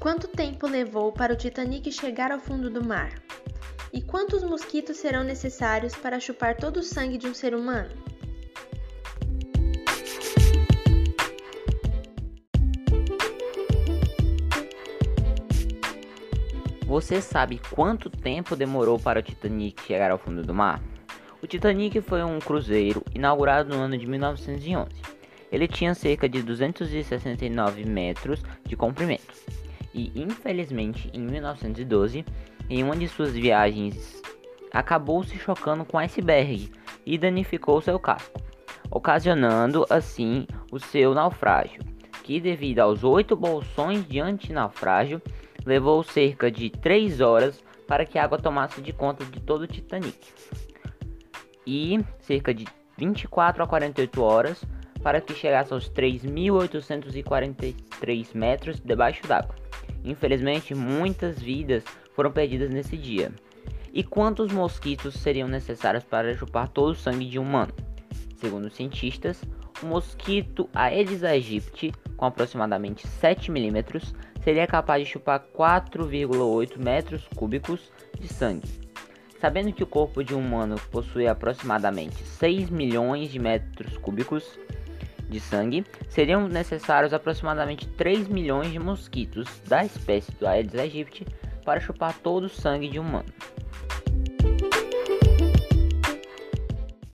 Quanto tempo levou para o Titanic chegar ao fundo do mar? E quantos mosquitos serão necessários para chupar todo o sangue de um ser humano? Você sabe quanto tempo demorou para o Titanic chegar ao fundo do mar? O Titanic foi um cruzeiro inaugurado no ano de 1911. Ele tinha cerca de 269 metros de comprimento e, infelizmente, em 1912, em uma de suas viagens, acabou se chocando com iceberg e danificou seu casco, ocasionando assim o seu naufrágio, que, devido aos oito bolsões de anti-naufrágio, levou cerca de 3 horas para que a água tomasse de conta de todo o Titanic e cerca de 24 a 48 horas para que chegasse aos 3.843 metros debaixo d'água. Infelizmente, muitas vidas foram perdidas nesse dia. E quantos mosquitos seriam necessários para chupar todo o sangue de um humano? Segundo os cientistas, o mosquito Aedes aegypti, com aproximadamente 7 milímetros, seria capaz de chupar 4,8 metros cúbicos de sangue. Sabendo que o corpo de um humano possui aproximadamente 6 milhões de metros cúbicos, de sangue, seriam necessários aproximadamente 3 milhões de mosquitos da espécie do Aedes aegypti para chupar todo o sangue de um humano.